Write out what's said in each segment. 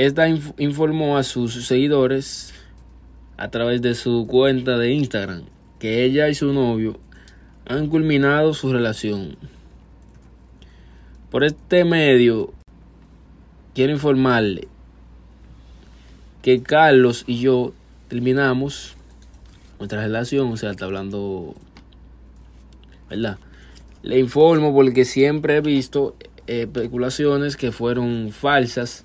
Esta inf- informó a sus seguidores a través de su cuenta de Instagram que ella y su novio han culminado su relación. Por este medio, quiero informarle que Carlos y yo terminamos nuestra relación, o sea, está hablando, ¿verdad? Le informo porque siempre he visto eh, especulaciones que fueron falsas,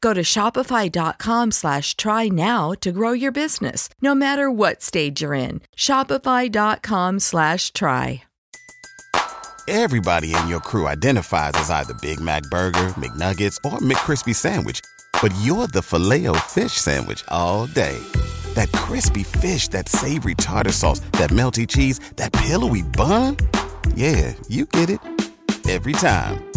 Go to shopify.com slash try now to grow your business, no matter what stage you're in. Shopify.com slash try. Everybody in your crew identifies as either Big Mac Burger, McNuggets, or McCrispy Sandwich. But you're the filet fish Sandwich all day. That crispy fish, that savory tartar sauce, that melty cheese, that pillowy bun. Yeah, you get it. Every time.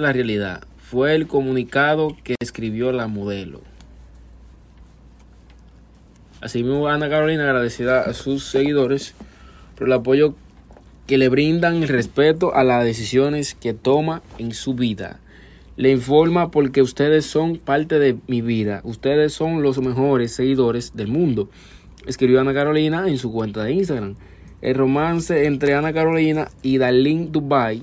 La realidad. Fue el comunicado que escribió la modelo. Asimismo, Ana Carolina agradecida a sus seguidores por el apoyo que le brindan y respeto a las decisiones que toma en su vida. Le informa porque ustedes son parte de mi vida. Ustedes son los mejores seguidores del mundo. Escribió Ana Carolina en su cuenta de Instagram. El romance entre Ana Carolina y Darlene Dubai